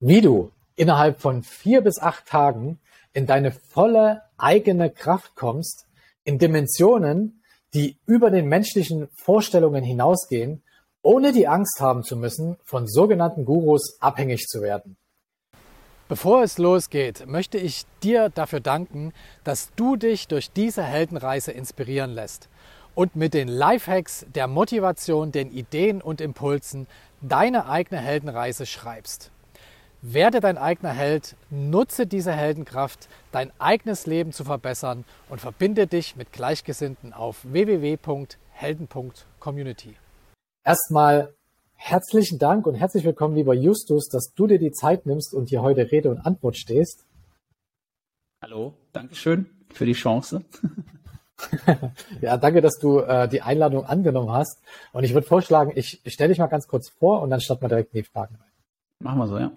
wie du innerhalb von vier bis acht Tagen in deine volle eigene Kraft kommst, in Dimensionen, die über den menschlichen Vorstellungen hinausgehen, ohne die Angst haben zu müssen, von sogenannten Gurus abhängig zu werden. Bevor es losgeht, möchte ich dir dafür danken, dass du dich durch diese Heldenreise inspirieren lässt und mit den Lifehacks der Motivation, den Ideen und Impulsen deine eigene Heldenreise schreibst. Werde dein eigener Held, nutze diese Heldenkraft, dein eigenes Leben zu verbessern und verbinde dich mit Gleichgesinnten auf www.helden.community. Erstmal herzlichen Dank und herzlich willkommen, lieber Justus, dass du dir die Zeit nimmst und hier heute Rede und Antwort stehst. Hallo, Dankeschön für die Chance. ja, danke, dass du äh, die Einladung angenommen hast. Und ich würde vorschlagen, ich, ich stelle dich mal ganz kurz vor und dann starten wir direkt in die Fragen rein. Machen wir so, ja.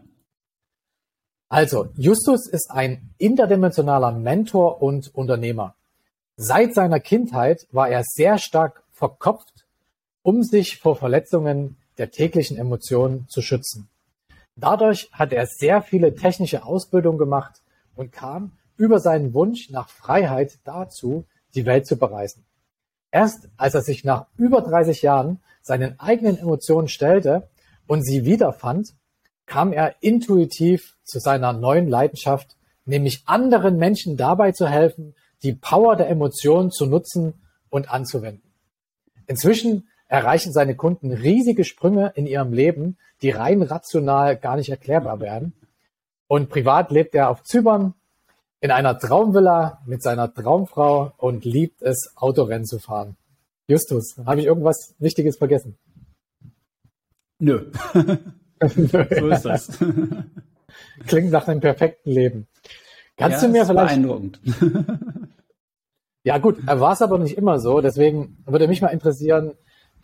Also, Justus ist ein interdimensionaler Mentor und Unternehmer. Seit seiner Kindheit war er sehr stark verkopft, um sich vor Verletzungen der täglichen Emotionen zu schützen. Dadurch hat er sehr viele technische Ausbildung gemacht und kam über seinen Wunsch nach Freiheit dazu, die Welt zu bereisen. Erst als er sich nach über 30 Jahren seinen eigenen Emotionen stellte und sie wiederfand, kam er intuitiv zu seiner neuen Leidenschaft, nämlich anderen Menschen dabei zu helfen, die Power der Emotionen zu nutzen und anzuwenden. Inzwischen erreichen seine Kunden riesige Sprünge in ihrem Leben, die rein rational gar nicht erklärbar werden. Und privat lebt er auf Zypern in einer Traumvilla mit seiner Traumfrau und liebt es, Autorennen zu fahren. Justus, habe ich irgendwas Wichtiges vergessen? Nö. so ist das. Klingt nach einem perfekten Leben. Kannst ja, du mir vielleicht. Beeindruckend. ja, gut, war es aber nicht immer so. Deswegen würde mich mal interessieren,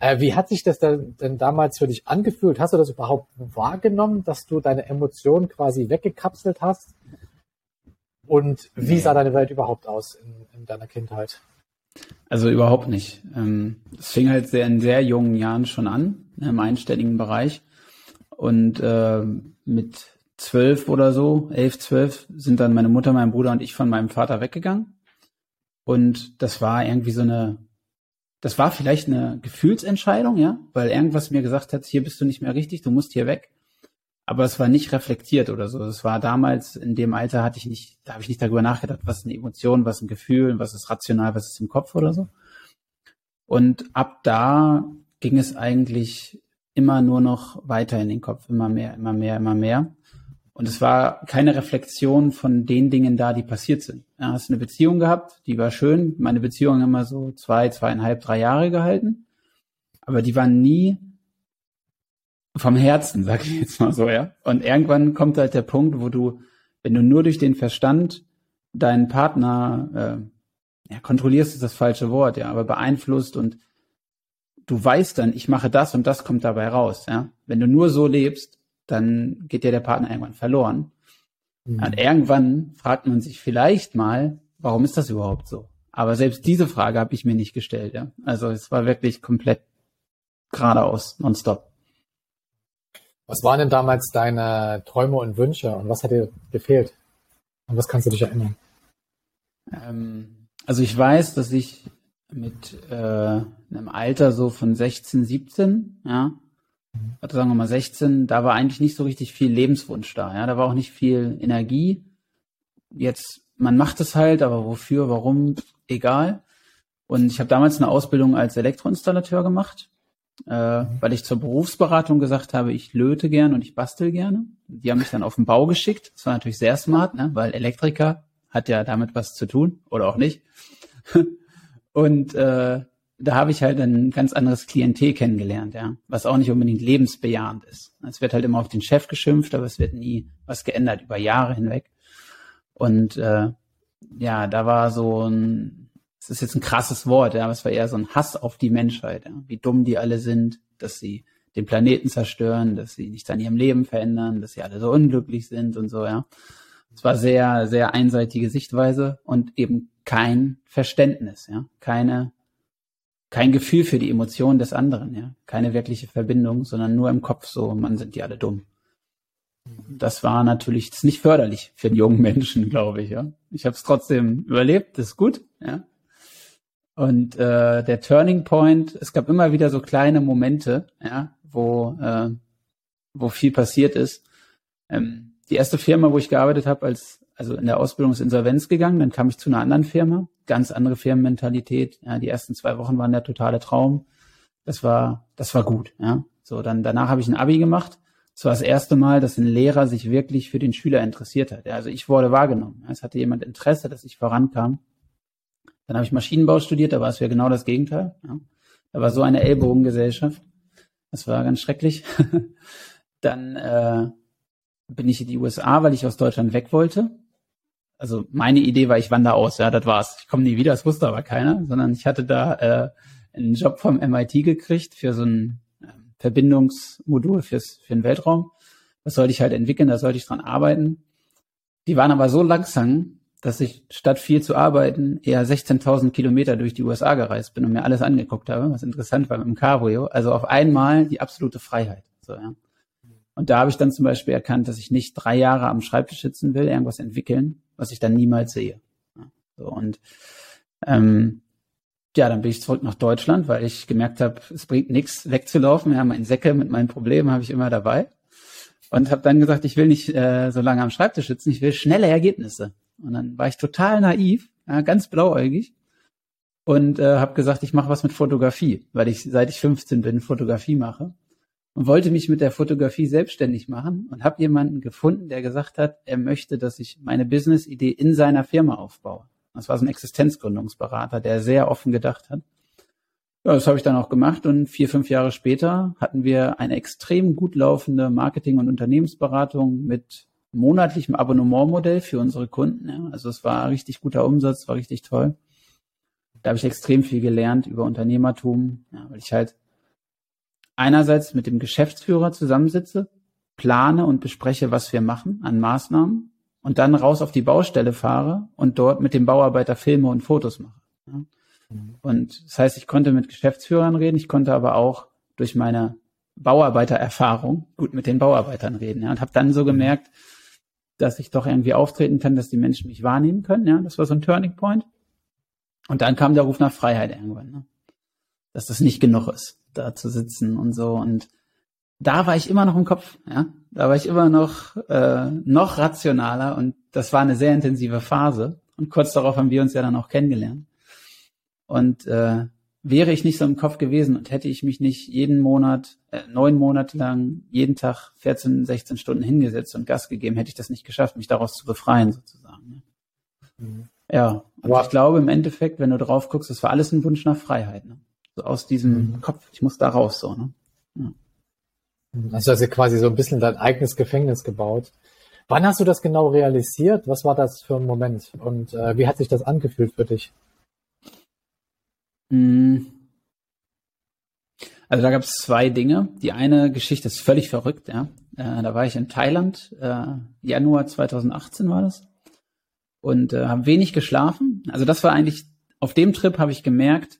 äh, wie hat sich das denn, denn, damals für dich angefühlt? Hast du das überhaupt wahrgenommen, dass du deine Emotionen quasi weggekapselt hast? Und wie nee. sah deine Welt überhaupt aus in, in deiner Kindheit? Also überhaupt nicht. Ähm, es fing halt sehr in sehr jungen Jahren schon an, im einstelligen Bereich. Und äh, mit zwölf oder so, elf, zwölf, sind dann meine Mutter, mein Bruder und ich von meinem Vater weggegangen. Und das war irgendwie so eine, das war vielleicht eine Gefühlsentscheidung, ja, weil irgendwas mir gesagt hat, hier bist du nicht mehr richtig, du musst hier weg. Aber es war nicht reflektiert oder so. Es war damals, in dem Alter hatte ich nicht, da habe ich nicht darüber nachgedacht, was ist eine Emotion, was ist ein Gefühl, was ist rational, was ist im Kopf oder so. Und ab da ging es eigentlich immer nur noch weiter in den Kopf, immer mehr, immer mehr, immer mehr. Und es war keine Reflexion von den Dingen da, die passiert sind. Ja, hast eine Beziehung gehabt, die war schön. Meine Beziehung immer so zwei, zweieinhalb, drei Jahre gehalten. Aber die waren nie vom Herzen, sag ich jetzt mal so, ja. Und irgendwann kommt halt der Punkt, wo du, wenn du nur durch den Verstand deinen Partner, äh, ja, kontrollierst ist das falsche Wort, ja, aber beeinflusst und du weißt dann, ich mache das und das kommt dabei raus. Ja? Wenn du nur so lebst, dann geht dir der Partner irgendwann verloren. Mhm. Und irgendwann fragt man sich vielleicht mal, warum ist das überhaupt so? Aber selbst diese Frage habe ich mir nicht gestellt. Ja? Also es war wirklich komplett geradeaus, nonstop. Was waren denn damals deine Träume und Wünsche und was hat dir gefehlt? Und was kannst du dich erinnern? Ähm, also ich weiß, dass ich mit äh, einem Alter so von 16, 17, ja, also sagen wir mal 16, da war eigentlich nicht so richtig viel Lebenswunsch da, ja, da war auch nicht viel Energie. Jetzt, man macht es halt, aber wofür, warum, egal. Und ich habe damals eine Ausbildung als Elektroinstallateur gemacht, äh, weil ich zur Berufsberatung gesagt habe, ich löte gern und ich bastel gerne. Die haben mich dann auf den Bau geschickt. Das war natürlich sehr smart, ne? weil Elektriker hat ja damit was zu tun oder auch nicht. Und äh, da habe ich halt ein ganz anderes Klientel kennengelernt, ja, was auch nicht unbedingt lebensbejahend ist. Es wird halt immer auf den Chef geschimpft, aber es wird nie was geändert über Jahre hinweg. Und äh, ja, da war so ein, es ist jetzt ein krasses Wort, ja, aber es war eher so ein Hass auf die Menschheit, ja, wie dumm die alle sind, dass sie den Planeten zerstören, dass sie nichts an ihrem Leben verändern, dass sie alle so unglücklich sind und so, ja. Es war sehr, sehr einseitige Sichtweise und eben kein Verständnis, ja, keine, kein Gefühl für die Emotionen des anderen, ja, keine wirkliche Verbindung, sondern nur im Kopf so, man sind die alle dumm. Das war natürlich das nicht förderlich für einen jungen Menschen, glaube ich. Ja, ich habe es trotzdem überlebt, das ist gut. Ja, und äh, der Turning Point, es gab immer wieder so kleine Momente, ja, wo äh, wo viel passiert ist. Ähm, die erste Firma, wo ich gearbeitet habe, als also in der Ausbildung ist Insolvenz gegangen, dann kam ich zu einer anderen Firma, ganz andere Firmenmentalität. Ja, die ersten zwei Wochen waren der totale Traum. Das war, das war gut. Ja, so dann danach habe ich ein Abi gemacht. Das war das erste Mal, dass ein Lehrer sich wirklich für den Schüler interessiert hat. Ja, also ich wurde wahrgenommen. Es hatte jemand Interesse, dass ich vorankam. Dann habe ich Maschinenbau studiert, da war es ja genau das Gegenteil. Ja. Da war so eine Ellbogengesellschaft. Das war ganz schrecklich. dann äh, bin ich in die USA, weil ich aus Deutschland weg wollte. Also meine Idee war, ich wandere aus, ja, das war's. Ich komme nie wieder, das wusste aber keiner, sondern ich hatte da äh, einen Job vom MIT gekriegt für so ein äh, Verbindungsmodul fürs, für den Weltraum. Das sollte ich halt entwickeln, da sollte ich dran arbeiten. Die waren aber so langsam, dass ich statt viel zu arbeiten eher 16.000 Kilometer durch die USA gereist bin und mir alles angeguckt habe, was interessant war mit dem Cabrio. Also auf einmal die absolute Freiheit. So, ja. Und da habe ich dann zum Beispiel erkannt, dass ich nicht drei Jahre am Schreibtisch sitzen will, irgendwas entwickeln, was ich dann niemals sehe. So, und ähm, ja, dann bin ich zurück nach Deutschland, weil ich gemerkt habe, es bringt nichts wegzulaufen. Ja, mein Säcke mit meinen Problemen habe ich immer dabei. Und habe dann gesagt, ich will nicht äh, so lange am Schreibtisch sitzen, ich will schnelle Ergebnisse. Und dann war ich total naiv, ja, ganz blauäugig und äh, habe gesagt, ich mache was mit Fotografie, weil ich seit ich 15 bin Fotografie mache und wollte mich mit der Fotografie selbstständig machen und habe jemanden gefunden, der gesagt hat, er möchte, dass ich meine Business-Idee in seiner Firma aufbaue. Das war so ein Existenzgründungsberater, der sehr offen gedacht hat. Ja, das habe ich dann auch gemacht und vier, fünf Jahre später hatten wir eine extrem gut laufende Marketing- und Unternehmensberatung mit monatlichem Abonnementmodell für unsere Kunden. Also es war richtig guter Umsatz, war richtig toll. Da habe ich extrem viel gelernt über Unternehmertum, ja, weil ich halt einerseits mit dem Geschäftsführer zusammensitze, plane und bespreche, was wir machen an Maßnahmen und dann raus auf die Baustelle fahre und dort mit dem Bauarbeiter Filme und Fotos mache. Und das heißt, ich konnte mit Geschäftsführern reden, ich konnte aber auch durch meine Bauarbeitererfahrung gut mit den Bauarbeitern reden ja, und habe dann so gemerkt, dass ich doch irgendwie auftreten kann, dass die Menschen mich wahrnehmen können. Ja, das war so ein Turning Point. Und dann kam der Ruf nach Freiheit irgendwann, ne? Dass das nicht genug ist da zu sitzen und so. Und da war ich immer noch im Kopf, ja. Da war ich immer noch, äh, noch rationaler und das war eine sehr intensive Phase. Und kurz darauf haben wir uns ja dann auch kennengelernt. Und äh, wäre ich nicht so im Kopf gewesen und hätte ich mich nicht jeden Monat, äh, neun Monate lang, jeden Tag 14, 16 Stunden hingesetzt und Gas gegeben, hätte ich das nicht geschafft, mich daraus zu befreien, sozusagen. Ne? Mhm. Ja, aber ich glaube im Endeffekt, wenn du drauf guckst, das war alles ein Wunsch nach Freiheit. Ne? So aus diesem mhm. Kopf, ich muss da raus, so, ne? Ja. Also hast du quasi so ein bisschen dein eigenes Gefängnis gebaut. Wann hast du das genau realisiert? Was war das für ein Moment? Und äh, wie hat sich das angefühlt für dich? Hm. Also da gab es zwei Dinge. Die eine Geschichte ist völlig verrückt, ja. Äh, da war ich in Thailand, äh, Januar 2018 war das. Und äh, habe wenig geschlafen. Also das war eigentlich, auf dem Trip habe ich gemerkt,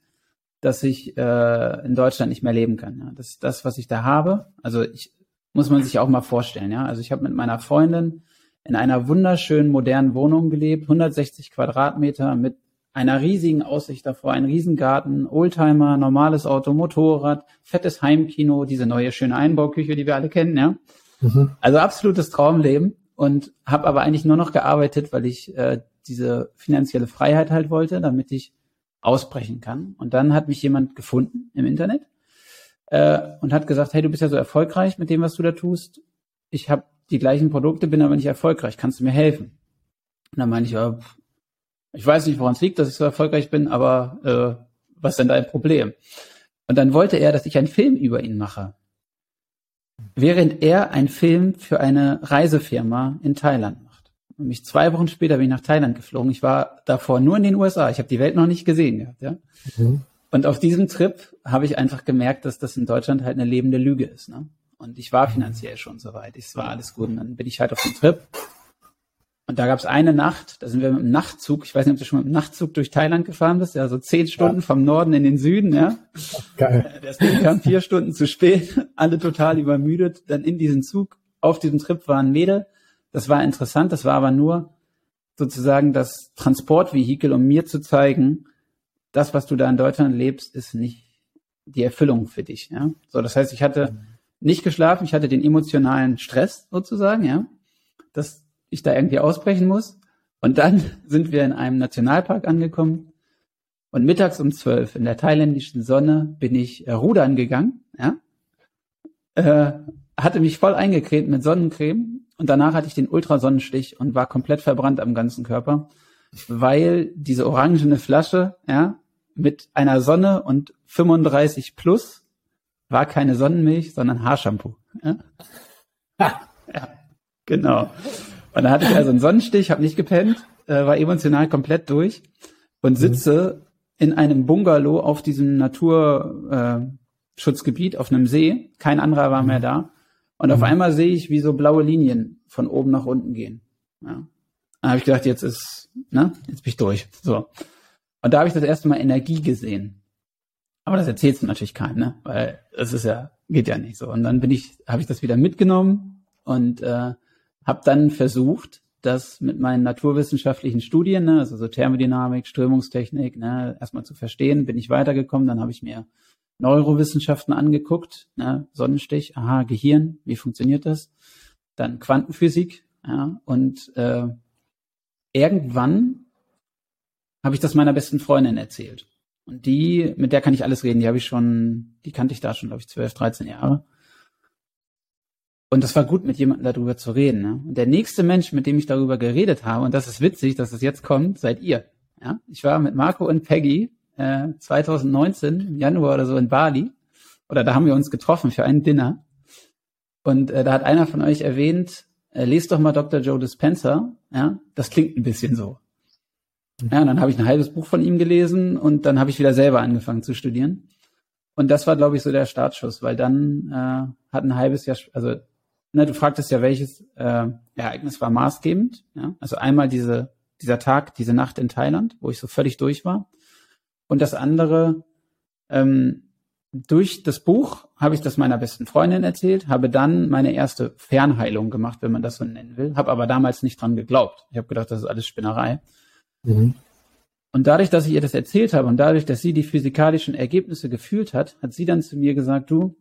dass ich äh, in Deutschland nicht mehr leben kann. Ja. Das ist das, was ich da habe. Also ich muss man sich auch mal vorstellen. Ja, also ich habe mit meiner Freundin in einer wunderschönen modernen Wohnung gelebt, 160 Quadratmeter mit einer riesigen Aussicht davor, ein Riesengarten, Oldtimer, normales Auto, Motorrad, fettes Heimkino, diese neue schöne Einbauküche, die wir alle kennen. Ja, mhm. also absolutes Traumleben und habe aber eigentlich nur noch gearbeitet, weil ich äh, diese finanzielle Freiheit halt wollte, damit ich ausbrechen kann. Und dann hat mich jemand gefunden im Internet äh, und hat gesagt, hey, du bist ja so erfolgreich mit dem, was du da tust. Ich habe die gleichen Produkte, bin aber nicht erfolgreich. Kannst du mir helfen? Und dann meine ich, ja, ich weiß nicht, woran es liegt, dass ich so erfolgreich bin, aber äh, was ist denn dein Problem? Und dann wollte er, dass ich einen Film über ihn mache. Während er einen Film für eine Reisefirma in Thailand und mich zwei Wochen später bin ich nach Thailand geflogen. Ich war davor nur in den USA. Ich habe die Welt noch nicht gesehen gehabt, ja. Mhm. Und auf diesem Trip habe ich einfach gemerkt, dass das in Deutschland halt eine lebende Lüge ist. Ne? Und ich war finanziell schon soweit. Es war alles gut. Und dann bin ich halt auf dem Trip. Und da gab es eine Nacht, da sind wir mit dem Nachtzug, ich weiß nicht, ob du schon mit dem Nachtzug durch Thailand gefahren bist, ja, so zehn Stunden ja. vom Norden in den Süden, ja. Geil. Das Ding kam vier Stunden zu spät, alle total übermüdet, dann in diesen Zug auf diesem Trip war ein Mädel. Das war interessant, das war aber nur sozusagen das Transportvehikel, um mir zu zeigen, das, was du da in Deutschland lebst, ist nicht die Erfüllung für dich. Ja? So, das heißt, ich hatte nicht geschlafen, ich hatte den emotionalen Stress sozusagen, ja, dass ich da irgendwie ausbrechen muss. Und dann sind wir in einem Nationalpark angekommen. Und mittags um zwölf in der thailändischen Sonne bin ich äh, rudern gegangen, ja, äh, hatte mich voll eingecremt mit Sonnencreme und danach hatte ich den Ultrasonnenstich und war komplett verbrannt am ganzen Körper, weil diese orangene Flasche, ja, mit einer Sonne und 35 plus war keine Sonnenmilch, sondern Haarshampoo. Ja, ja genau. Und da hatte ich also einen Sonnenstich, habe nicht gepennt, äh, war emotional komplett durch und mhm. sitze in einem Bungalow auf diesem Naturschutzgebiet, äh, auf einem See. Kein anderer war mehr mhm. da. Und auf mhm. einmal sehe ich, wie so blaue Linien von oben nach unten gehen. Ja. Da habe ich gedacht, jetzt ist, ne, jetzt bin ich durch. So. Und da habe ich das erste Mal Energie gesehen. Aber das erzählst du natürlich keinem, ne? Weil es ist ja, geht ja nicht so. Und dann bin ich, habe ich das wieder mitgenommen und äh, habe dann versucht, das mit meinen naturwissenschaftlichen Studien, ne, also so Thermodynamik, Strömungstechnik, ne, erstmal zu verstehen, bin ich weitergekommen. Dann habe ich mir Neurowissenschaften angeguckt, ne, Sonnenstich, aha, Gehirn, wie funktioniert das? Dann Quantenphysik, ja, und äh, irgendwann habe ich das meiner besten Freundin erzählt. Und die, mit der kann ich alles reden, die habe ich schon, die kannte ich da schon, glaube ich, 12, 13 Jahre. Und das war gut, mit jemandem darüber zu reden. Ne? Und der nächste Mensch, mit dem ich darüber geredet habe, und das ist witzig, dass es jetzt kommt, seid ihr. Ja? Ich war mit Marco und Peggy äh, 2019 im Januar oder so in Bali. Oder da haben wir uns getroffen für ein Dinner. Und äh, da hat einer von euch erwähnt, äh, lest doch mal Dr. Joe Dispenza. Ja, das klingt ein bisschen so. Ja, und dann habe ich ein halbes Buch von ihm gelesen und dann habe ich wieder selber angefangen zu studieren. Und das war, glaube ich, so der Startschuss, weil dann äh, hat ein halbes Jahr, also ne, du fragtest ja, welches äh, Ereignis war maßgebend. Ja? Also einmal diese, dieser Tag, diese Nacht in Thailand, wo ich so völlig durch war. Und das andere, ähm, durch das Buch habe ich das meiner besten Freundin erzählt, habe dann meine erste Fernheilung gemacht, wenn man das so nennen will, habe aber damals nicht dran geglaubt. Ich habe gedacht, das ist alles Spinnerei. Mhm. Und dadurch, dass ich ihr das erzählt habe und dadurch, dass sie die physikalischen Ergebnisse gefühlt hat, hat sie dann zu mir gesagt, du,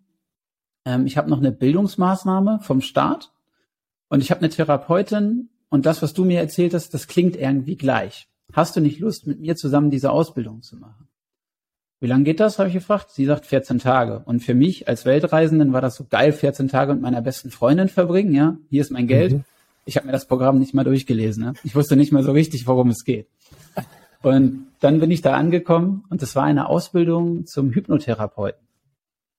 ähm, ich habe noch eine Bildungsmaßnahme vom Staat und ich habe eine Therapeutin und das, was du mir erzählt hast, das klingt irgendwie gleich. Hast du nicht Lust, mit mir zusammen diese Ausbildung zu machen? Wie lange geht das, habe ich gefragt. Sie sagt 14 Tage. Und für mich als Weltreisenden war das so geil, 14 Tage mit meiner besten Freundin verbringen. Ja, hier ist mein Geld. Mhm. Ich habe mir das Programm nicht mal durchgelesen. Ne? Ich wusste nicht mal so richtig, worum es geht. Und dann bin ich da angekommen und es war eine Ausbildung zum Hypnotherapeuten.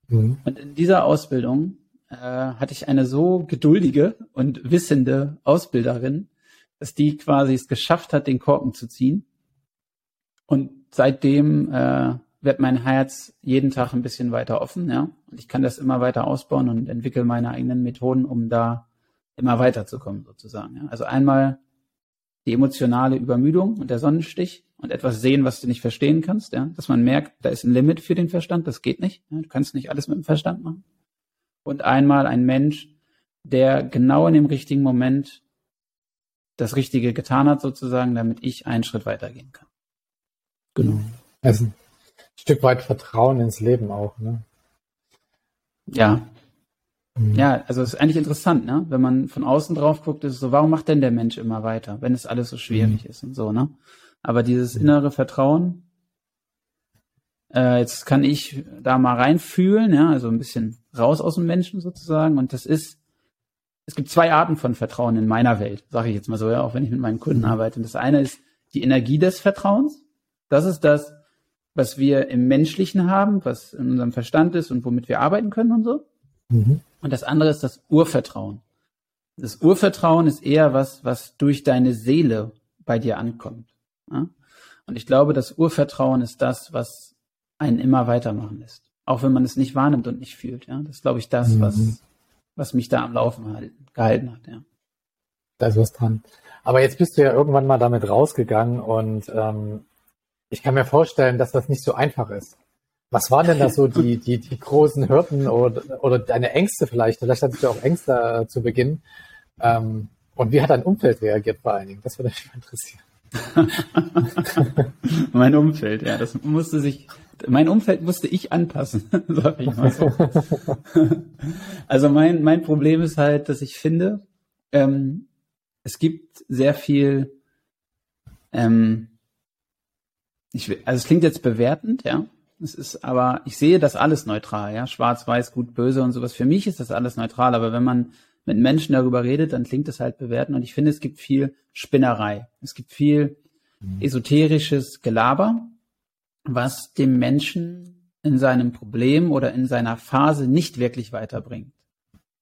Mhm. Und in dieser Ausbildung äh, hatte ich eine so geduldige und wissende Ausbilderin, dass die quasi es geschafft hat, den Korken zu ziehen. Und seitdem äh, wird mein Herz jeden Tag ein bisschen weiter offen, ja. Und ich kann das immer weiter ausbauen und entwickle meine eigenen Methoden, um da immer weiterzukommen, sozusagen. Ja. Also einmal die emotionale Übermüdung und der Sonnenstich und etwas sehen, was du nicht verstehen kannst, ja, dass man merkt, da ist ein Limit für den Verstand, das geht nicht, ja, du kannst nicht alles mit dem Verstand machen. Und einmal ein Mensch, der genau in dem richtigen Moment das Richtige getan hat, sozusagen, damit ich einen Schritt weitergehen kann. Genau. Also ein Stück weit Vertrauen ins Leben auch, ne? Ja, Mhm. Ja, also es ist eigentlich interessant, ne? Wenn man von außen drauf guckt, ist es so, warum macht denn der Mensch immer weiter, wenn es alles so schwierig mhm. ist und so, ne? Aber dieses mhm. innere Vertrauen, äh, jetzt kann ich da mal reinfühlen, ja, also ein bisschen raus aus dem Menschen sozusagen. Und das ist, es gibt zwei Arten von Vertrauen in meiner Welt, sage ich jetzt mal so, ja, auch wenn ich mit meinen Kunden arbeite. Und das eine ist die Energie des Vertrauens. Das ist das, was wir im Menschlichen haben, was in unserem Verstand ist und womit wir arbeiten können und so. Mhm. Und das andere ist das Urvertrauen. Das Urvertrauen ist eher was, was durch deine Seele bei dir ankommt. Ja? Und ich glaube, das Urvertrauen ist das, was einen immer weitermachen lässt. Auch wenn man es nicht wahrnimmt und nicht fühlt. Ja? Das ist, glaube ich, das, mhm. was, was mich da am Laufen halten, gehalten hat. Ja. Da ist was dran. Aber jetzt bist du ja irgendwann mal damit rausgegangen und ähm, ich kann mir vorstellen, dass das nicht so einfach ist. Was waren denn da so die, die, die großen Hürden oder, oder deine Ängste vielleicht? Vielleicht hattest du auch Ängste äh, zu Beginn. Ähm, und wie hat dein Umfeld reagiert vor allen Dingen? Das würde mich interessieren. mein Umfeld, ja, das musste sich, mein Umfeld musste ich anpassen, sag ich mal so. also mein, mein Problem ist halt, dass ich finde, ähm, es gibt sehr viel, ähm, ich also es klingt jetzt bewertend, ja. Es ist aber, ich sehe das alles neutral, ja. Schwarz, weiß, gut, böse und sowas. Für mich ist das alles neutral, aber wenn man mit Menschen darüber redet, dann klingt das halt bewerten. Und ich finde, es gibt viel Spinnerei. Es gibt viel mhm. esoterisches Gelaber, was dem Menschen in seinem Problem oder in seiner Phase nicht wirklich weiterbringt.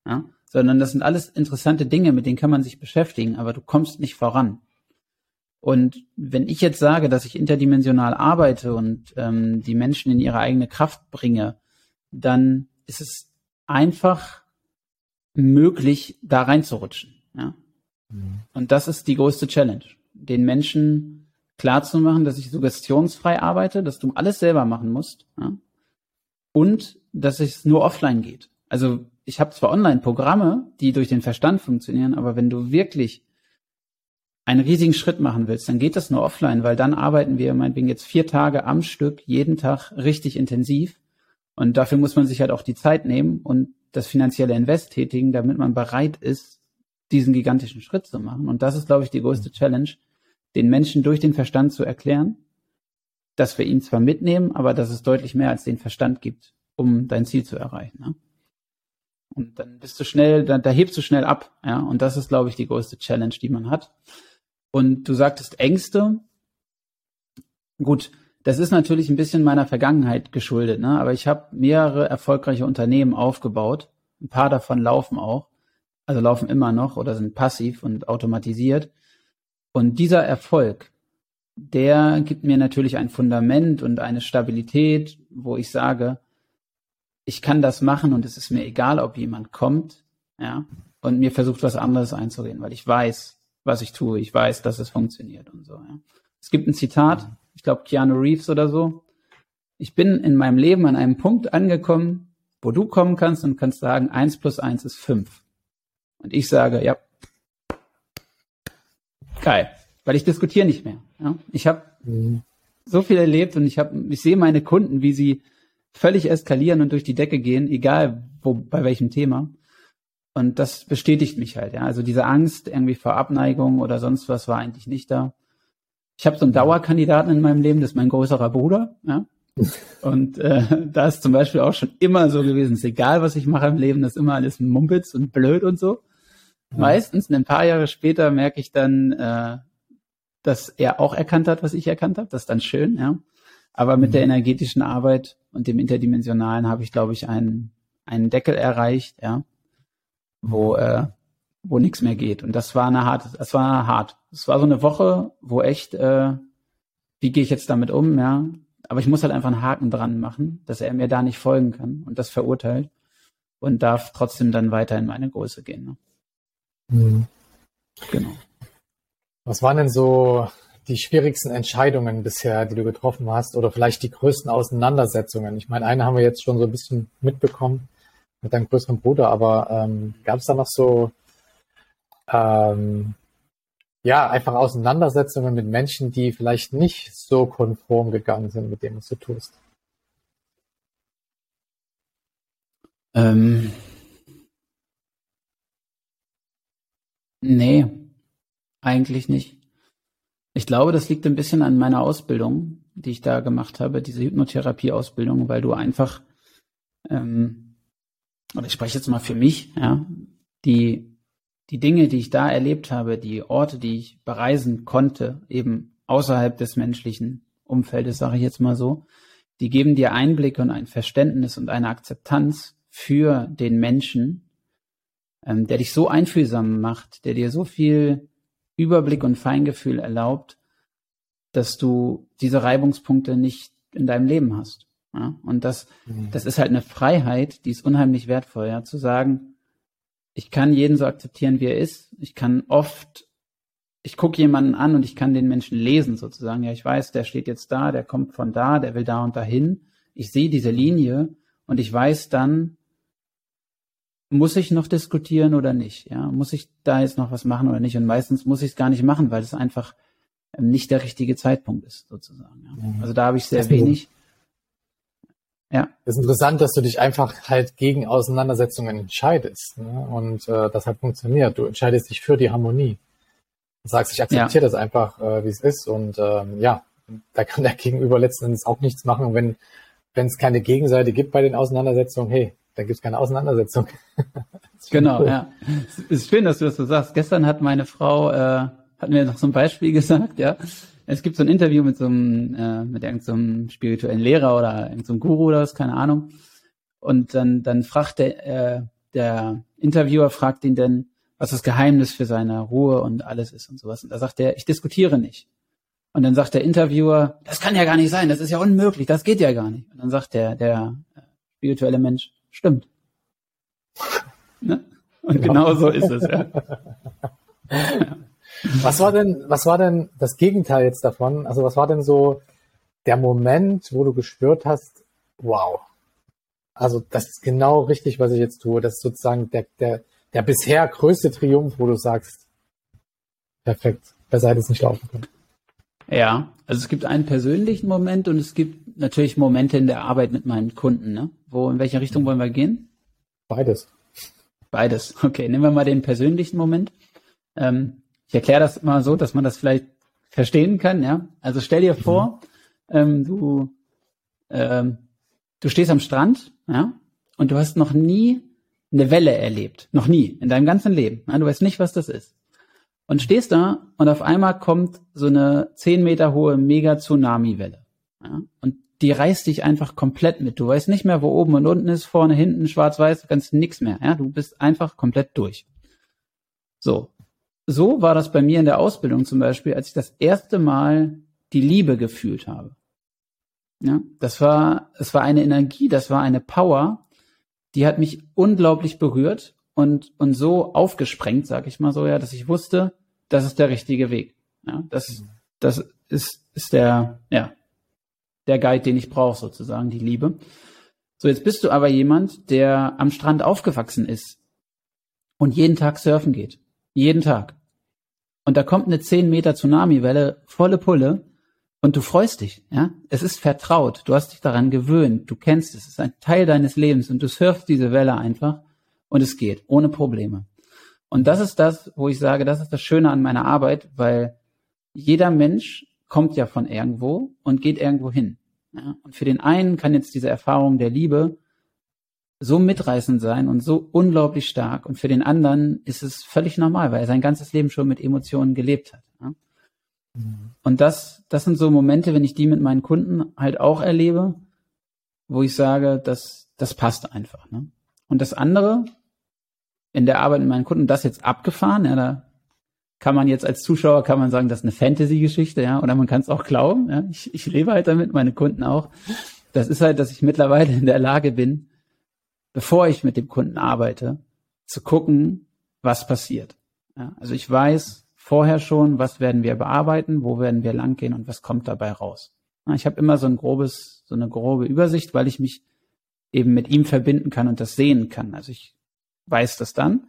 Ja? Sondern das sind alles interessante Dinge, mit denen kann man sich beschäftigen, aber du kommst nicht voran. Und wenn ich jetzt sage, dass ich interdimensional arbeite und ähm, die Menschen in ihre eigene Kraft bringe, dann ist es einfach möglich, da reinzurutschen. Ja? Mhm. Und das ist die größte Challenge, den Menschen klarzumachen, dass ich suggestionsfrei arbeite, dass du alles selber machen musst ja? und dass es nur offline geht. Also ich habe zwar Online-Programme, die durch den Verstand funktionieren, aber wenn du wirklich einen riesigen Schritt machen willst, dann geht das nur offline, weil dann arbeiten wir meinetwegen jetzt vier Tage am Stück, jeden Tag richtig intensiv. Und dafür muss man sich halt auch die Zeit nehmen und das finanzielle Invest tätigen, damit man bereit ist, diesen gigantischen Schritt zu machen. Und das ist, glaube ich, die größte Challenge, den Menschen durch den Verstand zu erklären, dass wir ihn zwar mitnehmen, aber dass es deutlich mehr als den Verstand gibt, um dein Ziel zu erreichen. Ne? Und dann bist du schnell, da, da hebst du schnell ab. Ja? Und das ist, glaube ich, die größte Challenge, die man hat. Und du sagtest Ängste. Gut, das ist natürlich ein bisschen meiner Vergangenheit geschuldet, ne? aber ich habe mehrere erfolgreiche Unternehmen aufgebaut. Ein paar davon laufen auch, also laufen immer noch oder sind passiv und automatisiert. Und dieser Erfolg, der gibt mir natürlich ein Fundament und eine Stabilität, wo ich sage, ich kann das machen und es ist mir egal, ob jemand kommt, ja, und mir versucht was anderes einzureden, weil ich weiß, was ich tue, ich weiß, dass es funktioniert und so. Ja. Es gibt ein Zitat, ich glaube Keanu Reeves oder so. Ich bin in meinem Leben an einem Punkt angekommen, wo du kommen kannst und kannst sagen, eins plus eins ist fünf. Und ich sage, ja, geil, weil ich diskutiere nicht mehr. Ja? Ich habe mhm. so viel erlebt und ich habe, ich sehe meine Kunden, wie sie völlig eskalieren und durch die Decke gehen, egal wo, bei welchem Thema. Und das bestätigt mich halt. Ja? Also diese Angst irgendwie vor Abneigung oder sonst was war eigentlich nicht da. Ich habe so einen Dauerkandidaten in meinem Leben, das ist mein größerer Bruder. Ja? Und äh, da ist zum Beispiel auch schon immer so gewesen, es ist egal, was ich mache im Leben, das ist immer alles Mumpitz und blöd und so. Ja. Meistens, ein paar Jahre später, merke ich dann, äh, dass er auch erkannt hat, was ich erkannt habe. Das ist dann schön, ja. Aber mit mhm. der energetischen Arbeit und dem Interdimensionalen habe ich, glaube ich, einen, einen Deckel erreicht, ja, wo, äh, wo nichts mehr geht. Und das war eine harte, das war hart. Es war so eine Woche, wo echt, äh, wie gehe ich jetzt damit um, ja. Aber ich muss halt einfach einen Haken dran machen, dass er mir da nicht folgen kann und das verurteilt und darf trotzdem dann weiter in meine Größe gehen. Ne? Mhm. Genau. Was waren denn so die schwierigsten Entscheidungen bisher, die du getroffen hast oder vielleicht die größten Auseinandersetzungen? Ich meine, eine haben wir jetzt schon so ein bisschen mitbekommen mit deinem größeren Bruder, aber ähm, gab es da noch so ähm, ja, einfach Auseinandersetzungen mit Menschen, die vielleicht nicht so konform gegangen sind mit dem, was du tust? Ähm, nee, eigentlich nicht. Ich glaube, das liegt ein bisschen an meiner Ausbildung, die ich da gemacht habe, diese Hypnotherapie-Ausbildung, weil du einfach, ähm, oder ich spreche jetzt mal für mich, ja, die die Dinge, die ich da erlebt habe, die Orte, die ich bereisen konnte, eben außerhalb des menschlichen Umfeldes, sage ich jetzt mal so, die geben dir Einblicke und ein Verständnis und eine Akzeptanz für den Menschen, ähm, der dich so einfühlsam macht, der dir so viel Überblick und Feingefühl erlaubt, dass du diese Reibungspunkte nicht in deinem Leben hast. Ja? Und das, mhm. das ist halt eine Freiheit, die ist unheimlich wertvoll, ja, zu sagen, ich kann jeden so akzeptieren, wie er ist. Ich kann oft, ich gucke jemanden an und ich kann den Menschen lesen sozusagen. Ja, ich weiß, der steht jetzt da, der kommt von da, der will da und dahin. Ich sehe diese Linie und ich weiß dann, muss ich noch diskutieren oder nicht? Ja, muss ich da jetzt noch was machen oder nicht? Und meistens muss ich es gar nicht machen, weil es einfach ähm, nicht der richtige Zeitpunkt ist, sozusagen. Ja. Mhm. Also da habe ich sehr wenig. Ja. Es ist interessant, dass du dich einfach halt gegen Auseinandersetzungen entscheidest. Ne? Und äh, das hat funktioniert. Du entscheidest dich für die Harmonie. Du sagst, ich akzeptiere ja. das einfach, äh, wie es ist. Und ähm, ja, da kann der Gegenüber letzten Endes auch nichts machen. wenn wenn es keine Gegenseite gibt bei den Auseinandersetzungen, hey, dann gibt es keine Auseinandersetzung. genau, cool. ja. Es ist schön, dass du das so sagst. Gestern hat meine Frau, äh, hat mir noch so ein Beispiel gesagt, ja. Es gibt so ein Interview mit so einem, äh, mit irgendeinem so spirituellen Lehrer oder irgendeinem so Guru oder was, keine Ahnung. Und dann, dann fragt der, äh, der Interviewer fragt ihn dann, was das Geheimnis für seine Ruhe und alles ist und sowas. Und da sagt er, ich diskutiere nicht. Und dann sagt der Interviewer, das kann ja gar nicht sein, das ist ja unmöglich, das geht ja gar nicht. Und dann sagt der, der spirituelle Mensch, stimmt. ne? Und genau so ist es, ja. ja. Was war denn, was war denn das Gegenteil jetzt davon? Also was war denn so der Moment, wo du gespürt hast, wow, also das ist genau richtig, was ich jetzt tue. Das ist sozusagen der, der, der bisher größte Triumph, wo du sagst, perfekt, besser hätte es nicht laufen können. Ja, also es gibt einen persönlichen Moment und es gibt natürlich Momente in der Arbeit mit meinen Kunden. Ne? Wo, in welche Richtung wollen wir gehen? Beides. Beides. Okay, nehmen wir mal den persönlichen Moment. Ähm, ich erkläre das mal so, dass man das vielleicht verstehen kann. Ja, also stell dir vor, mhm. ähm, du ähm, du stehst am Strand, ja, und du hast noch nie eine Welle erlebt, noch nie in deinem ganzen Leben. Ja? Du weißt nicht, was das ist und stehst da und auf einmal kommt so eine zehn Meter hohe Mega-Tsunami-Welle. Ja? Und die reißt dich einfach komplett mit. Du weißt nicht mehr, wo oben und unten ist, vorne, hinten, schwarz-weiß, du kannst nix mehr. Ja? Du bist einfach komplett durch. So. So war das bei mir in der Ausbildung zum Beispiel, als ich das erste Mal die Liebe gefühlt habe. Ja, das war, es war eine Energie, das war eine Power, die hat mich unglaublich berührt und, und so aufgesprengt, sag ich mal so, ja, dass ich wusste, das ist der richtige Weg. Ja, das, das ist, ist der, ja, der Guide, den ich brauche, sozusagen, die Liebe. So, jetzt bist du aber jemand, der am Strand aufgewachsen ist und jeden Tag surfen geht. Jeden Tag. Und da kommt eine 10 Meter Tsunami-Welle, volle Pulle, und du freust dich, ja. Es ist vertraut. Du hast dich daran gewöhnt. Du kennst es. Es ist ein Teil deines Lebens und du surfst diese Welle einfach und es geht ohne Probleme. Und das ist das, wo ich sage, das ist das Schöne an meiner Arbeit, weil jeder Mensch kommt ja von irgendwo und geht irgendwo hin. Ja? Und für den einen kann jetzt diese Erfahrung der Liebe so mitreißend sein und so unglaublich stark. Und für den anderen ist es völlig normal, weil er sein ganzes Leben schon mit Emotionen gelebt hat. Ja? Mhm. Und das, das sind so Momente, wenn ich die mit meinen Kunden halt auch erlebe, wo ich sage, das, das passt einfach. Ne? Und das andere, in der Arbeit mit meinen Kunden, das jetzt abgefahren, ja, da kann man jetzt als Zuschauer, kann man sagen, das ist eine Fantasy-Geschichte, ja, oder man kann es auch glauben, ja. Ich, ich lebe halt damit, meine Kunden auch. Das ist halt, dass ich mittlerweile in der Lage bin, bevor ich mit dem Kunden arbeite, zu gucken, was passiert. Ja, also ich weiß vorher schon, was werden wir bearbeiten, wo werden wir langgehen und was kommt dabei raus. Ja, ich habe immer so ein grobes, so eine grobe Übersicht, weil ich mich eben mit ihm verbinden kann und das sehen kann. Also ich weiß das dann,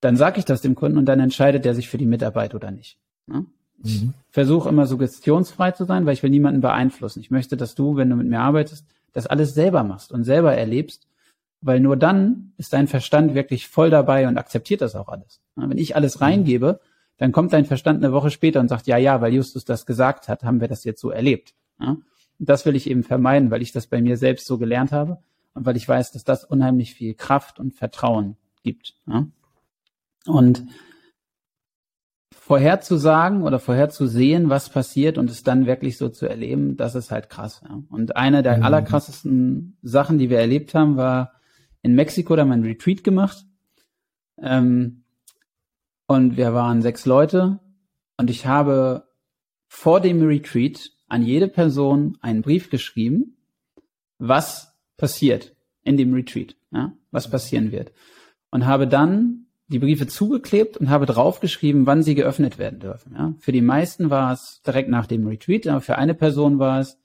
dann sage ich das dem Kunden und dann entscheidet er sich für die Mitarbeit oder nicht. Ne? Ich mhm. versuche immer suggestionsfrei zu sein, weil ich will niemanden beeinflussen. Ich möchte, dass du, wenn du mit mir arbeitest, das alles selber machst und selber erlebst, weil nur dann ist dein Verstand wirklich voll dabei und akzeptiert das auch alles. Wenn ich alles mhm. reingebe, dann kommt dein Verstand eine Woche später und sagt, ja, ja, weil Justus das gesagt hat, haben wir das jetzt so erlebt. Und das will ich eben vermeiden, weil ich das bei mir selbst so gelernt habe und weil ich weiß, dass das unheimlich viel Kraft und Vertrauen gibt. Und vorherzusagen oder vorherzusehen, was passiert und es dann wirklich so zu erleben, das ist halt krass. Ja? Und eine der mhm. allerkrassesten Sachen, die wir erlebt haben, war in Mexiko, da einen Retreat gemacht. Ähm, und wir waren sechs Leute und ich habe vor dem Retreat an jede Person einen Brief geschrieben, was passiert in dem Retreat, ja, was passieren wird. Und habe dann die Briefe zugeklebt und habe draufgeschrieben, wann sie geöffnet werden dürfen. Ja. Für die meisten war es direkt nach dem Retreat, aber für eine Person war es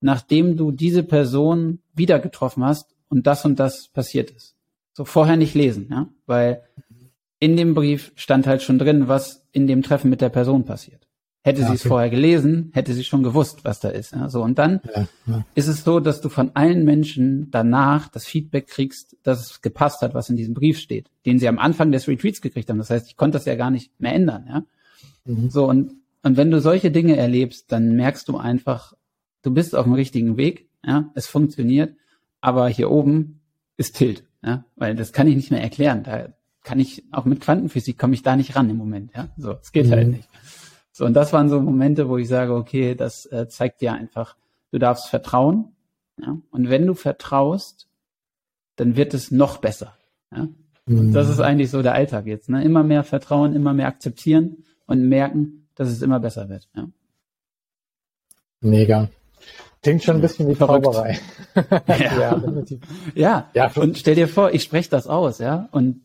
nachdem du diese Person wieder getroffen hast und das und das passiert ist. So vorher nicht lesen, ja, weil in dem Brief stand halt schon drin, was in dem Treffen mit der Person passiert. Hätte ja, sie es vorher gelesen, hätte sie schon gewusst, was da ist. Ja, so und dann ja, ja. ist es so, dass du von allen Menschen danach das Feedback kriegst, dass es gepasst hat, was in diesem Brief steht, den sie am Anfang des Retreats gekriegt haben. Das heißt, ich konnte das ja gar nicht mehr ändern. Ja, mhm. so und und wenn du solche Dinge erlebst, dann merkst du einfach, du bist auf dem richtigen Weg. Ja, es funktioniert, aber hier oben ist Tilt. Ja, weil das kann ich nicht mehr erklären. Da kann ich auch mit Quantenphysik komme ich da nicht ran im Moment. Ja, so es geht halt mhm. halt nicht. So, und das waren so Momente, wo ich sage, okay, das äh, zeigt dir einfach, du darfst vertrauen. Ja? Und wenn du vertraust, dann wird es noch besser. Ja? Mhm. Das ist eigentlich so der Alltag jetzt. Ne? Immer mehr vertrauen, immer mehr akzeptieren und merken, dass es immer besser wird. Ja? Mega. Klingt schon ein bisschen wie Verrückt. Zauberei. ja. ja, ja. und stell dir vor, ich spreche das aus, ja, und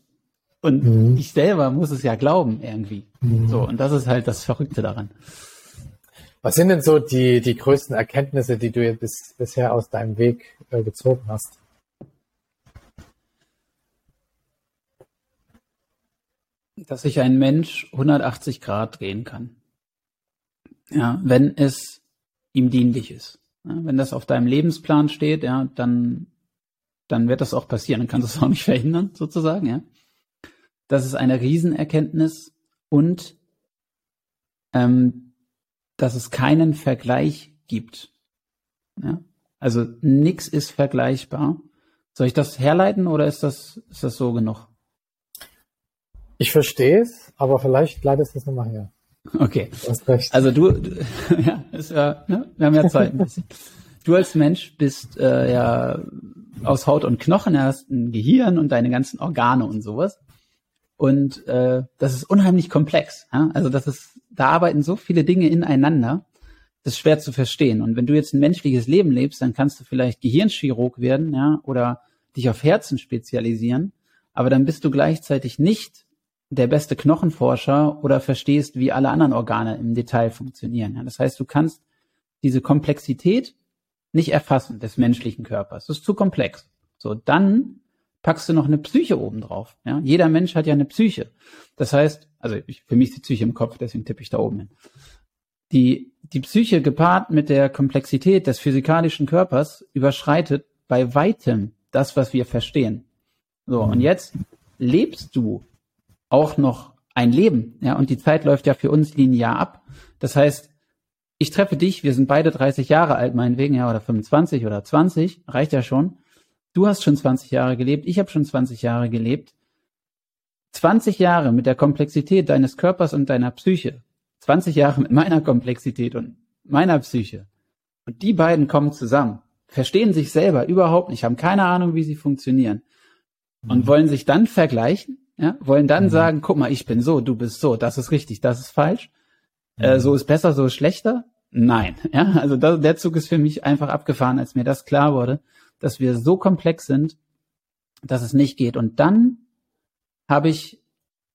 und mhm. ich selber muss es ja glauben irgendwie. Mhm. So, und das ist halt das Verrückte daran. Was sind denn so die, die größten Erkenntnisse, die du bis, bisher aus deinem Weg äh, gezogen hast? Dass sich ein Mensch 180 Grad drehen kann. Ja, wenn es ihm dienlich ist. Wenn das auf deinem Lebensplan steht, ja, dann, dann wird das auch passieren. Dann kannst du es auch nicht verhindern, sozusagen, ja. Das ist eine Riesenerkenntnis und ähm, dass es keinen Vergleich gibt. Ja? Also nichts ist vergleichbar. Soll ich das herleiten oder ist das, ist das so genug? Ich verstehe es, aber vielleicht leitest du es nochmal her. Okay. Also du, du ja, ist ja, ne? wir haben ja Zeit ein bisschen. Du als Mensch bist äh, ja aus Haut und Knochen, hast ein Gehirn und deine ganzen Organe und sowas. Und äh, das ist unheimlich komplex. Ja? Also das ist, da arbeiten so viele Dinge ineinander, das ist schwer zu verstehen. Und wenn du jetzt ein menschliches Leben lebst, dann kannst du vielleicht Gehirnchirurg werden, ja, oder dich auf Herzen spezialisieren, aber dann bist du gleichzeitig nicht der beste Knochenforscher oder verstehst, wie alle anderen Organe im Detail funktionieren. Ja? Das heißt, du kannst diese Komplexität nicht erfassen des menschlichen Körpers. Das ist zu komplex. So, dann packst du noch eine Psyche oben drauf. Ja? Jeder Mensch hat ja eine Psyche. Das heißt, also ich, für mich ist die Psyche im Kopf, deswegen tippe ich da oben hin. Die, die Psyche gepaart mit der Komplexität des physikalischen Körpers überschreitet bei weitem das, was wir verstehen. So, und jetzt lebst du auch noch ein Leben, ja, und die Zeit läuft ja für uns linear ab. Das heißt, ich treffe dich, wir sind beide 30 Jahre alt, meinetwegen, ja, oder 25 oder 20, reicht ja schon. Du hast schon 20 Jahre gelebt, ich habe schon 20 Jahre gelebt. 20 Jahre mit der Komplexität deines Körpers und deiner Psyche. 20 Jahre mit meiner Komplexität und meiner Psyche. Und die beiden kommen zusammen, verstehen sich selber überhaupt nicht, haben keine Ahnung, wie sie funktionieren und mhm. wollen sich dann vergleichen, ja, wollen dann mhm. sagen, guck mal, ich bin so, du bist so, das ist richtig, das ist falsch, mhm. äh, so ist besser, so ist schlechter. Nein, ja, also da, der Zug ist für mich einfach abgefahren, als mir das klar wurde dass wir so komplex sind, dass es nicht geht. Und dann habe ich,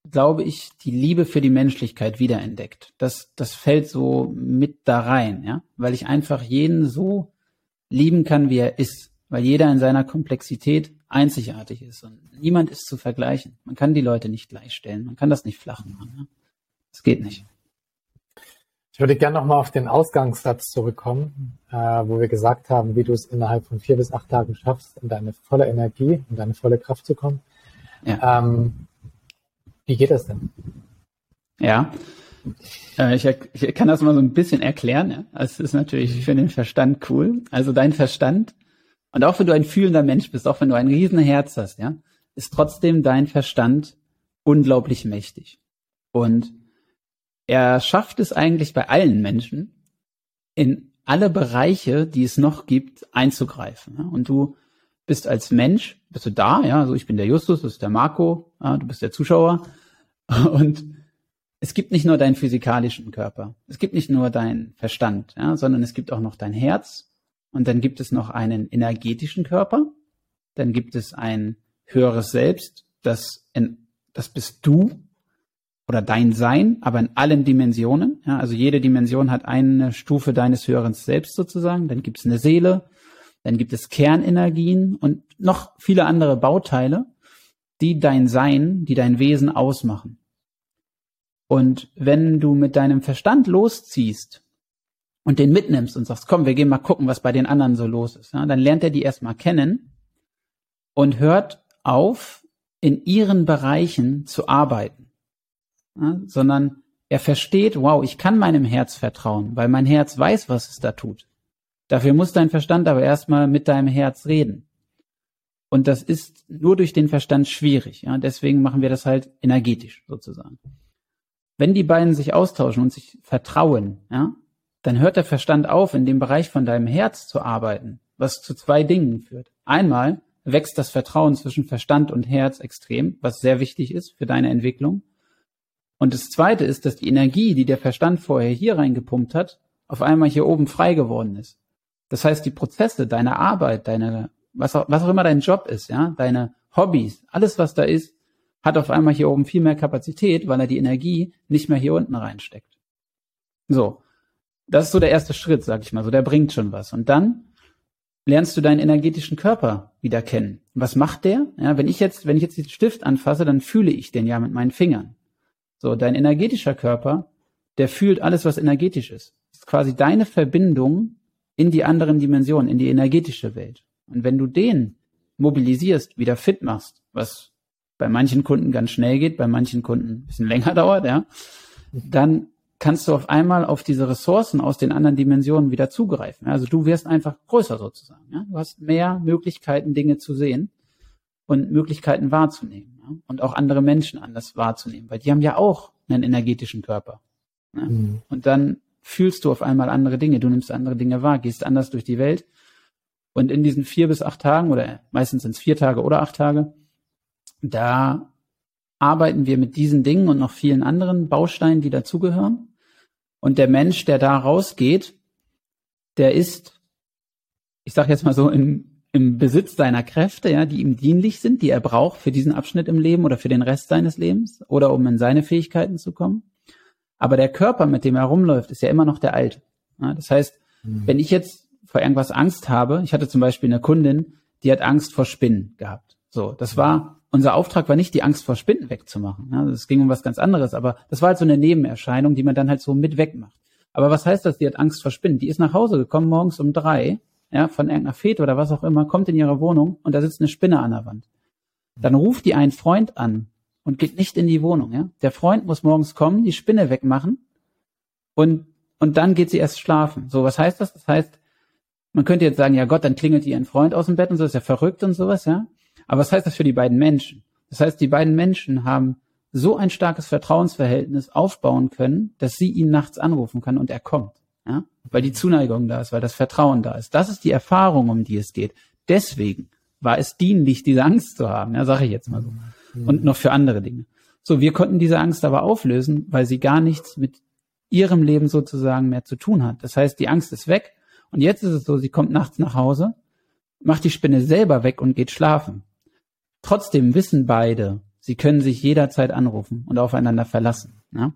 glaube ich, die Liebe für die Menschlichkeit wiederentdeckt. Das, das fällt so mit da rein, ja, weil ich einfach jeden so lieben kann, wie er ist, weil jeder in seiner Komplexität einzigartig ist und niemand ist zu vergleichen. Man kann die Leute nicht gleichstellen, man kann das nicht flach machen. Ja? Das geht nicht. Ich würde gerne nochmal auf den Ausgangssatz zurückkommen, äh, wo wir gesagt haben, wie du es innerhalb von vier bis acht Tagen schaffst, in deine volle Energie, in deine volle Kraft zu kommen. Ja. Ähm, wie geht das denn? Ja, äh, ich, ich, kann das mal so ein bisschen erklären. Ja? Es ist natürlich für den Verstand cool. Also dein Verstand und auch wenn du ein fühlender Mensch bist, auch wenn du ein Riesenherz hast, ja, ist trotzdem dein Verstand unglaublich mächtig. Und er schafft es eigentlich bei allen Menschen, in alle Bereiche, die es noch gibt, einzugreifen. Und du bist als Mensch, bist du da, ja, also ich bin der Justus, das ist der Marco, ja, du bist der Zuschauer. Und es gibt nicht nur deinen physikalischen Körper, es gibt nicht nur deinen Verstand, ja, sondern es gibt auch noch dein Herz und dann gibt es noch einen energetischen Körper, dann gibt es ein höheres Selbst, das, in, das bist du oder dein Sein, aber in allen Dimensionen. Ja, also jede Dimension hat eine Stufe deines höheren Selbst sozusagen. Dann gibt es eine Seele, dann gibt es Kernenergien und noch viele andere Bauteile, die dein Sein, die dein Wesen ausmachen. Und wenn du mit deinem Verstand losziehst und den mitnimmst und sagst, komm, wir gehen mal gucken, was bei den anderen so los ist, ja, dann lernt er die erstmal kennen und hört auf, in ihren Bereichen zu arbeiten, ja, sondern er versteht, wow, ich kann meinem Herz vertrauen, weil mein Herz weiß, was es da tut. Dafür muss dein Verstand aber erstmal mit deinem Herz reden. Und das ist nur durch den Verstand schwierig. Ja? Deswegen machen wir das halt energetisch sozusagen. Wenn die beiden sich austauschen und sich vertrauen, ja, dann hört der Verstand auf, in dem Bereich von deinem Herz zu arbeiten, was zu zwei Dingen führt. Einmal wächst das Vertrauen zwischen Verstand und Herz extrem, was sehr wichtig ist für deine Entwicklung. Und das zweite ist, dass die Energie, die der Verstand vorher hier reingepumpt hat, auf einmal hier oben frei geworden ist. Das heißt, die Prozesse, deine Arbeit, deine, was auch, was auch immer dein Job ist, ja, deine Hobbys, alles was da ist, hat auf einmal hier oben viel mehr Kapazität, weil er die Energie nicht mehr hier unten reinsteckt. So. Das ist so der erste Schritt, sag ich mal, so, der bringt schon was. Und dann lernst du deinen energetischen Körper wieder kennen. Was macht der? Ja, wenn ich jetzt, wenn ich jetzt den Stift anfasse, dann fühle ich den ja mit meinen Fingern. So, dein energetischer Körper, der fühlt alles, was energetisch ist. Das ist quasi deine Verbindung in die anderen Dimensionen, in die energetische Welt. Und wenn du den mobilisierst, wieder fit machst, was bei manchen Kunden ganz schnell geht, bei manchen Kunden ein bisschen länger dauert, ja, dann kannst du auf einmal auf diese Ressourcen aus den anderen Dimensionen wieder zugreifen. Also du wirst einfach größer sozusagen. Ja? Du hast mehr Möglichkeiten, Dinge zu sehen und Möglichkeiten wahrzunehmen ja? und auch andere Menschen anders wahrzunehmen, weil die haben ja auch einen energetischen Körper. Ja? Mhm. Und dann fühlst du auf einmal andere Dinge, du nimmst andere Dinge wahr, gehst anders durch die Welt. Und in diesen vier bis acht Tagen oder meistens sind es vier Tage oder acht Tage, da arbeiten wir mit diesen Dingen und noch vielen anderen Bausteinen, die dazugehören. Und der Mensch, der da rausgeht, der ist, ich sage jetzt mal so, im, im Besitz seiner Kräfte, ja, die ihm dienlich sind, die er braucht für diesen Abschnitt im Leben oder für den Rest seines Lebens oder um in seine Fähigkeiten zu kommen. Aber der Körper, mit dem er rumläuft, ist ja immer noch der alte. Ja, das heißt, mhm. wenn ich jetzt vor irgendwas Angst habe, ich hatte zum Beispiel eine Kundin, die hat Angst vor Spinnen gehabt. So, das war, unser Auftrag war nicht, die Angst vor Spinnen wegzumachen. Ja, es ging um was ganz anderes, aber das war halt so eine Nebenerscheinung, die man dann halt so mit wegmacht. Aber was heißt das, die hat Angst vor Spinnen? Die ist nach Hause gekommen morgens um drei, ja, von irgendeiner Fete oder was auch immer, kommt in ihre Wohnung und da sitzt eine Spinne an der Wand. Dann ruft die einen Freund an, und geht nicht in die Wohnung. Ja? Der Freund muss morgens kommen, die Spinne wegmachen und, und dann geht sie erst schlafen. So, was heißt das? Das heißt, man könnte jetzt sagen, ja Gott, dann klingelt ihr ein Freund aus dem Bett und so, ist ja verrückt und sowas, ja. Aber was heißt das für die beiden Menschen? Das heißt, die beiden Menschen haben so ein starkes Vertrauensverhältnis aufbauen können, dass sie ihn nachts anrufen kann und er kommt. Ja? Weil die Zuneigung da ist, weil das Vertrauen da ist. Das ist die Erfahrung, um die es geht. Deswegen war es dienlich, diese Angst zu haben. Ja, sage ich jetzt mal so und noch für andere Dinge. So, wir konnten diese Angst aber auflösen, weil sie gar nichts mit ihrem Leben sozusagen mehr zu tun hat. Das heißt, die Angst ist weg und jetzt ist es so, sie kommt nachts nach Hause, macht die Spinne selber weg und geht schlafen. Trotzdem wissen beide, sie können sich jederzeit anrufen und aufeinander verlassen. Ja?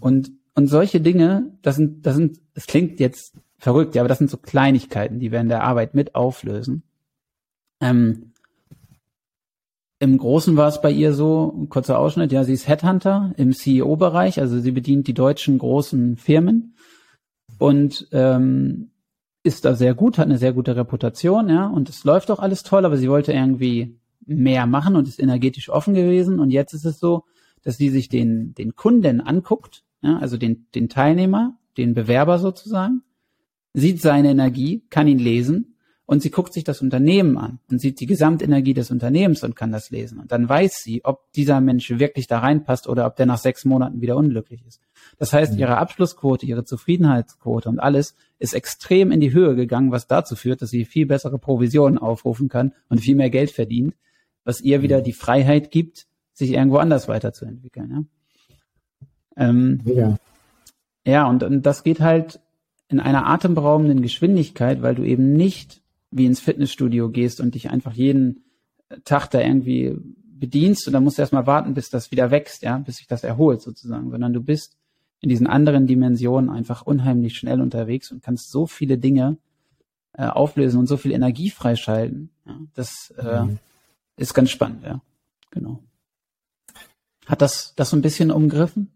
Und, und solche Dinge, das sind, das sind, es klingt jetzt verrückt, ja, aber das sind so Kleinigkeiten, die wir in der Arbeit mit auflösen. Ähm, im Großen war es bei ihr so, kurzer Ausschnitt, ja, sie ist Headhunter im CEO-Bereich, also sie bedient die deutschen großen Firmen und ähm, ist da sehr gut, hat eine sehr gute Reputation, ja, und es läuft auch alles toll, aber sie wollte irgendwie mehr machen und ist energetisch offen gewesen. Und jetzt ist es so, dass sie sich den, den Kunden anguckt, ja, also den, den Teilnehmer, den Bewerber sozusagen, sieht seine Energie, kann ihn lesen und sie guckt sich das Unternehmen an und sieht die Gesamtenergie des Unternehmens und kann das lesen. Und dann weiß sie, ob dieser Mensch wirklich da reinpasst oder ob der nach sechs Monaten wieder unglücklich ist. Das heißt, ihre Abschlussquote, ihre Zufriedenheitsquote und alles ist extrem in die Höhe gegangen, was dazu führt, dass sie viel bessere Provisionen aufrufen kann und viel mehr Geld verdient, was ihr wieder die Freiheit gibt, sich irgendwo anders weiterzuentwickeln. Ja, ähm, ja. ja und, und das geht halt in einer atemberaubenden Geschwindigkeit, weil du eben nicht wie ins Fitnessstudio gehst und dich einfach jeden Tag da irgendwie bedienst und dann musst du erstmal warten, bis das wieder wächst, ja, bis sich das erholt sozusagen, sondern du bist in diesen anderen Dimensionen einfach unheimlich schnell unterwegs und kannst so viele Dinge äh, auflösen und so viel Energie freischalten. Ja, das äh, mhm. Ist ganz spannend, ja. Genau. Hat das das so ein bisschen umgriffen?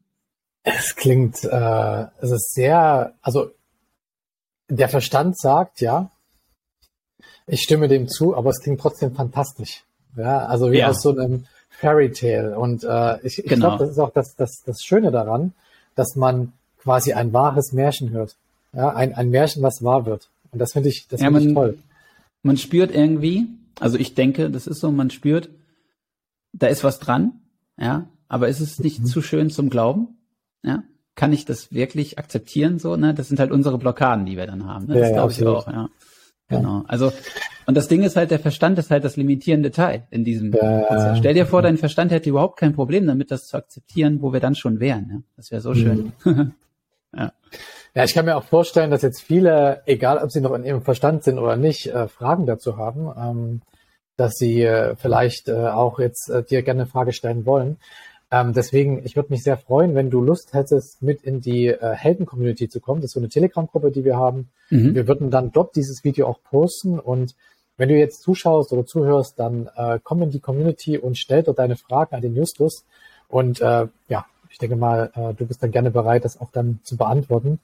Es klingt, äh, es ist sehr, also der Verstand sagt ja, ich stimme dem zu, aber es klingt trotzdem fantastisch. Ja, also wie ja. aus so einem Fairy Tale. Und äh, ich, ich genau. glaube, das ist auch das, das, das Schöne daran, dass man quasi ein wahres Märchen hört. Ja, ein, ein Märchen, was wahr wird. Und das finde ich, das ja, finde ich toll. Man spürt irgendwie, also ich denke, das ist so, man spürt, da ist was dran, ja, aber ist es nicht mhm. zu schön zum Glauben? Ja, kann ich das wirklich akzeptieren so, ne? Das sind halt unsere Blockaden, die wir dann haben. Ne? Das ja, glaube ich auch, ja. Genau. Also, und das Ding ist halt, der Verstand ist halt das limitierende Teil in diesem ja. Stell dir vor, dein Verstand hätte überhaupt kein Problem damit, das zu akzeptieren, wo wir dann schon wären. Ja? Das wäre so schön. Ja. ja, ich kann mir auch vorstellen, dass jetzt viele, egal ob sie noch in ihrem Verstand sind oder nicht, äh, Fragen dazu haben, ähm, dass sie äh, vielleicht äh, auch jetzt äh, dir gerne eine Frage stellen wollen. Ähm, deswegen, ich würde mich sehr freuen, wenn du Lust hättest, mit in die äh, Helden-Community zu kommen. Das ist so eine Telegram-Gruppe, die wir haben. Mhm. Wir würden dann dort dieses Video auch posten und wenn du jetzt zuschaust oder zuhörst, dann äh, komm in die Community und stell dort deine Fragen an den Justus. Und äh, ja, ich denke mal, äh, du bist dann gerne bereit, das auch dann zu beantworten.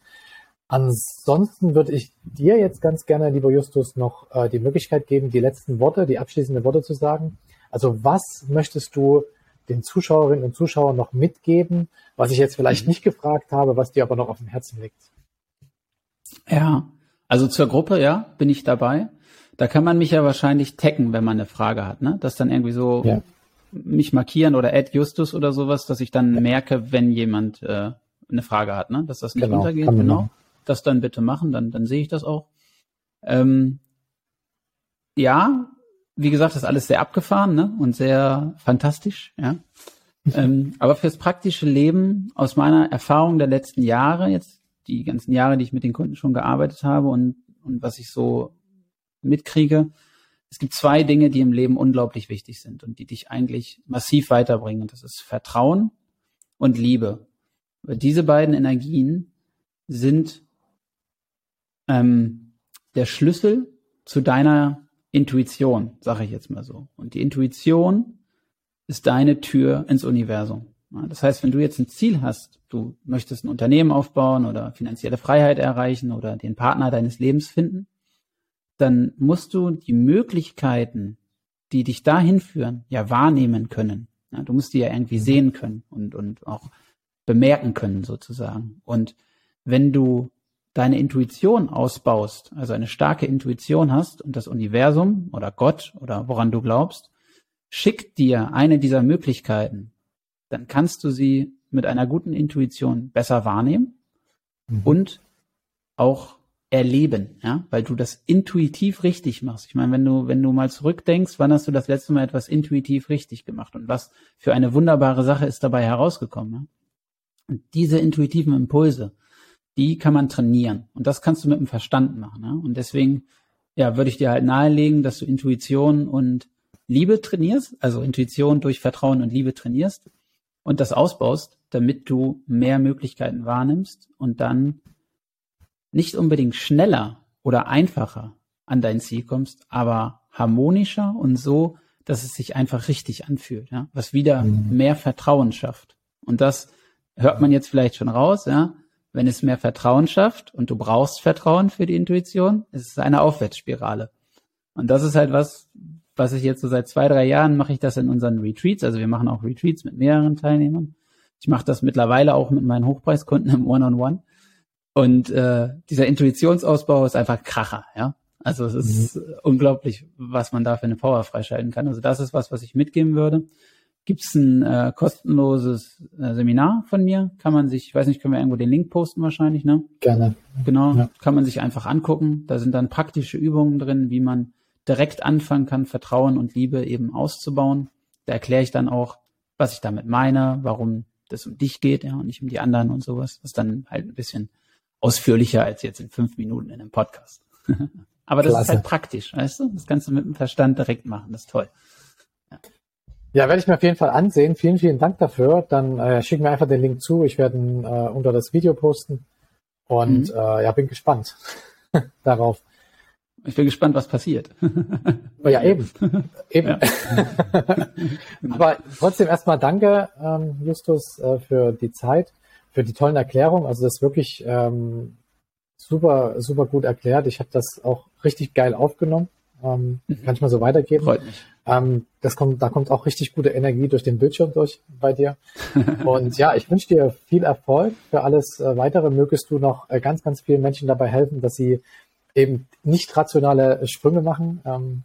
Ansonsten würde ich dir jetzt ganz gerne, lieber Justus, noch äh, die Möglichkeit geben, die letzten Worte, die abschließenden Worte zu sagen. Also was möchtest du den Zuschauerinnen und Zuschauern noch mitgeben, was ich jetzt vielleicht nicht gefragt habe, was dir aber noch auf dem Herzen liegt? Ja, also zur Gruppe, ja, bin ich dabei. Da kann man mich ja wahrscheinlich taggen, wenn man eine Frage hat, ne? Das dann irgendwie so ja. Mich markieren oder Add Justus oder sowas, dass ich dann ja. merke, wenn jemand äh, eine Frage hat, ne? Dass das nicht genau, untergeht, genau. Das dann bitte machen, dann, dann sehe ich das auch. Ähm, ja, wie gesagt, das ist alles sehr abgefahren ne? und sehr fantastisch, ja. ähm, aber fürs praktische Leben, aus meiner Erfahrung der letzten Jahre, jetzt die ganzen Jahre, die ich mit den Kunden schon gearbeitet habe und, und was ich so mitkriege, es gibt zwei Dinge, die im Leben unglaublich wichtig sind und die dich eigentlich massiv weiterbringen. das ist Vertrauen und Liebe. diese beiden Energien sind ähm, der Schlüssel zu deiner Intuition, sage ich jetzt mal so. Und die Intuition ist deine Tür ins Universum. Das heißt, wenn du jetzt ein Ziel hast, du möchtest ein Unternehmen aufbauen oder finanzielle Freiheit erreichen oder den Partner deines Lebens finden, dann musst du die Möglichkeiten, die dich dahin führen, ja wahrnehmen können. Du musst die ja irgendwie mhm. sehen können und, und auch bemerken können sozusagen. Und wenn du deine Intuition ausbaust, also eine starke Intuition hast und das Universum oder Gott oder woran du glaubst, schickt dir eine dieser Möglichkeiten, dann kannst du sie mit einer guten Intuition besser wahrnehmen mhm. und auch erleben, ja, weil du das intuitiv richtig machst. Ich meine, wenn du, wenn du mal zurückdenkst, wann hast du das letzte Mal etwas intuitiv richtig gemacht und was für eine wunderbare Sache ist dabei herausgekommen, ja? Und diese intuitiven Impulse, die kann man trainieren. Und das kannst du mit dem Verstand machen. Ja? Und deswegen, ja, würde ich dir halt nahelegen, dass du Intuition und Liebe trainierst, also Intuition durch Vertrauen und Liebe trainierst und das ausbaust, damit du mehr Möglichkeiten wahrnimmst und dann nicht unbedingt schneller oder einfacher an dein Ziel kommst, aber harmonischer und so, dass es sich einfach richtig anfühlt, ja, was wieder mhm. mehr Vertrauen schafft. Und das hört man jetzt vielleicht schon raus, ja. Wenn es mehr Vertrauen schafft und du brauchst Vertrauen für die Intuition, ist es eine Aufwärtsspirale. Und das ist halt was, was ich jetzt so seit zwei, drei Jahren mache ich das in unseren Retreats. Also wir machen auch Retreats mit mehreren Teilnehmern. Ich mache das mittlerweile auch mit meinen Hochpreiskunden im One-on-One. -on -One. Und äh, dieser Intuitionsausbau ist einfach Kracher, ja. Also es ist mhm. unglaublich, was man da für eine Power freischalten kann. Also das ist was, was ich mitgeben würde gibt es ein äh, kostenloses äh, Seminar von mir. Kann man sich, ich weiß nicht, können wir irgendwo den Link posten wahrscheinlich, ne? Gerne. Genau, ja. kann man sich einfach angucken. Da sind dann praktische Übungen drin, wie man direkt anfangen kann, Vertrauen und Liebe eben auszubauen. Da erkläre ich dann auch, was ich damit meine, warum das um dich geht, ja, und nicht um die anderen und sowas. Das ist dann halt ein bisschen ausführlicher als jetzt in fünf Minuten in einem Podcast. Aber das Klasse. ist halt praktisch, weißt du? Das kannst du mit dem Verstand direkt machen. Das ist toll. Ja, werde ich mir auf jeden Fall ansehen. Vielen, vielen Dank dafür. Dann äh, schick mir einfach den Link zu. Ich werde ihn äh, unter das Video posten. Und mhm. äh, ja, bin gespannt darauf. Ich bin gespannt, was passiert. ja, eben. eben. Ja. Aber trotzdem erstmal danke, ähm, Justus, äh, für die Zeit, für die tollen Erklärungen. Also das ist wirklich ähm, super, super gut erklärt. Ich habe das auch richtig geil aufgenommen. Ähm, mhm. Kann ich mal so weitergeben. Freut mich. Ähm, das kommt, da kommt auch richtig gute Energie durch den Bildschirm durch bei dir. Und ja, ich wünsche dir viel Erfolg für alles äh, weitere. Mögest du noch äh, ganz, ganz vielen Menschen dabei helfen, dass sie eben nicht rationale Sprünge machen. Ähm,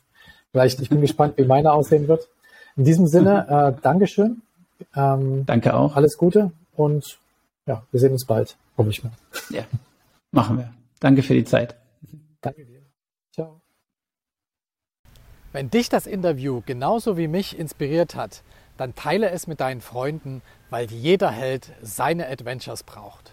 vielleicht, ich bin gespannt, wie meine aussehen wird. In diesem Sinne, äh, Dankeschön. Ähm, Danke auch. Alles Gute und ja, wir sehen uns bald, hoffe ich mal. Ja, machen wir. Danke für die Zeit. Danke dir. Ciao. Wenn dich das Interview genauso wie mich inspiriert hat, dann teile es mit deinen Freunden, weil jeder Held seine Adventures braucht.